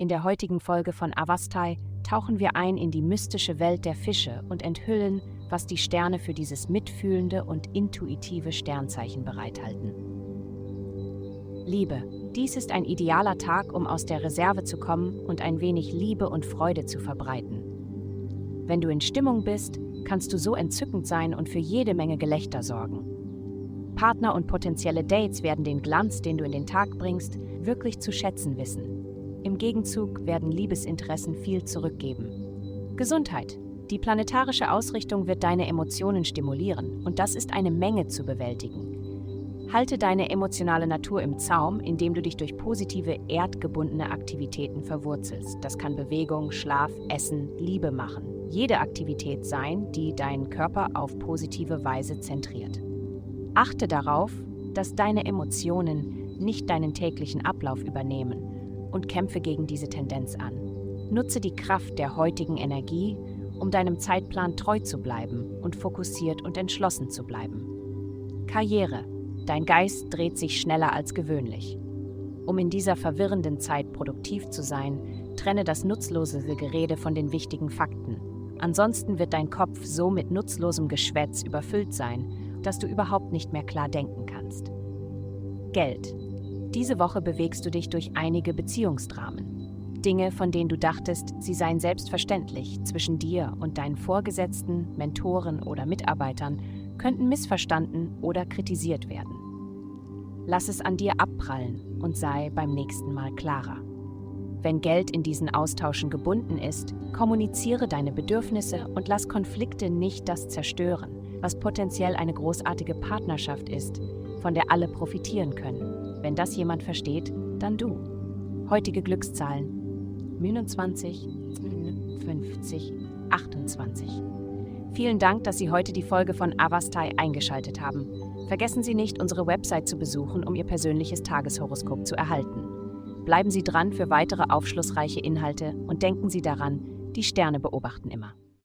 In der heutigen Folge von Avastai tauchen wir ein in die mystische Welt der Fische und enthüllen, was die Sterne für dieses mitfühlende und intuitive Sternzeichen bereithalten. Liebe. Dies ist ein idealer Tag, um aus der Reserve zu kommen und ein wenig Liebe und Freude zu verbreiten. Wenn du in Stimmung bist, kannst du so entzückend sein und für jede Menge Gelächter sorgen. Partner und potenzielle Dates werden den Glanz, den du in den Tag bringst, wirklich zu schätzen wissen. Im Gegenzug werden Liebesinteressen viel zurückgeben. Gesundheit. Die planetarische Ausrichtung wird deine Emotionen stimulieren und das ist eine Menge zu bewältigen. Halte deine emotionale Natur im Zaum, indem du dich durch positive, erdgebundene Aktivitäten verwurzelst. Das kann Bewegung, Schlaf, Essen, Liebe machen. Jede Aktivität sein, die deinen Körper auf positive Weise zentriert. Achte darauf, dass deine Emotionen nicht deinen täglichen Ablauf übernehmen und kämpfe gegen diese Tendenz an. Nutze die Kraft der heutigen Energie, um deinem Zeitplan treu zu bleiben und fokussiert und entschlossen zu bleiben. Karriere Dein Geist dreht sich schneller als gewöhnlich. Um in dieser verwirrenden Zeit produktiv zu sein, trenne das nutzlose Gerede von den wichtigen Fakten. Ansonsten wird dein Kopf so mit nutzlosem Geschwätz überfüllt sein, dass du überhaupt nicht mehr klar denken kannst. Geld. Diese Woche bewegst du dich durch einige Beziehungsdramen. Dinge, von denen du dachtest, sie seien selbstverständlich zwischen dir und deinen Vorgesetzten, Mentoren oder Mitarbeitern, könnten missverstanden oder kritisiert werden. Lass es an dir abprallen und sei beim nächsten Mal klarer. Wenn Geld in diesen Austauschen gebunden ist, kommuniziere deine Bedürfnisse und lass Konflikte nicht das zerstören, was potenziell eine großartige Partnerschaft ist, von der alle profitieren können. Wenn das jemand versteht, dann du. Heutige Glückszahlen 29, 50, 28. Vielen Dank, dass Sie heute die Folge von Avastai eingeschaltet haben. Vergessen Sie nicht, unsere Website zu besuchen, um Ihr persönliches Tageshoroskop zu erhalten. Bleiben Sie dran für weitere aufschlussreiche Inhalte und denken Sie daran, die Sterne beobachten immer.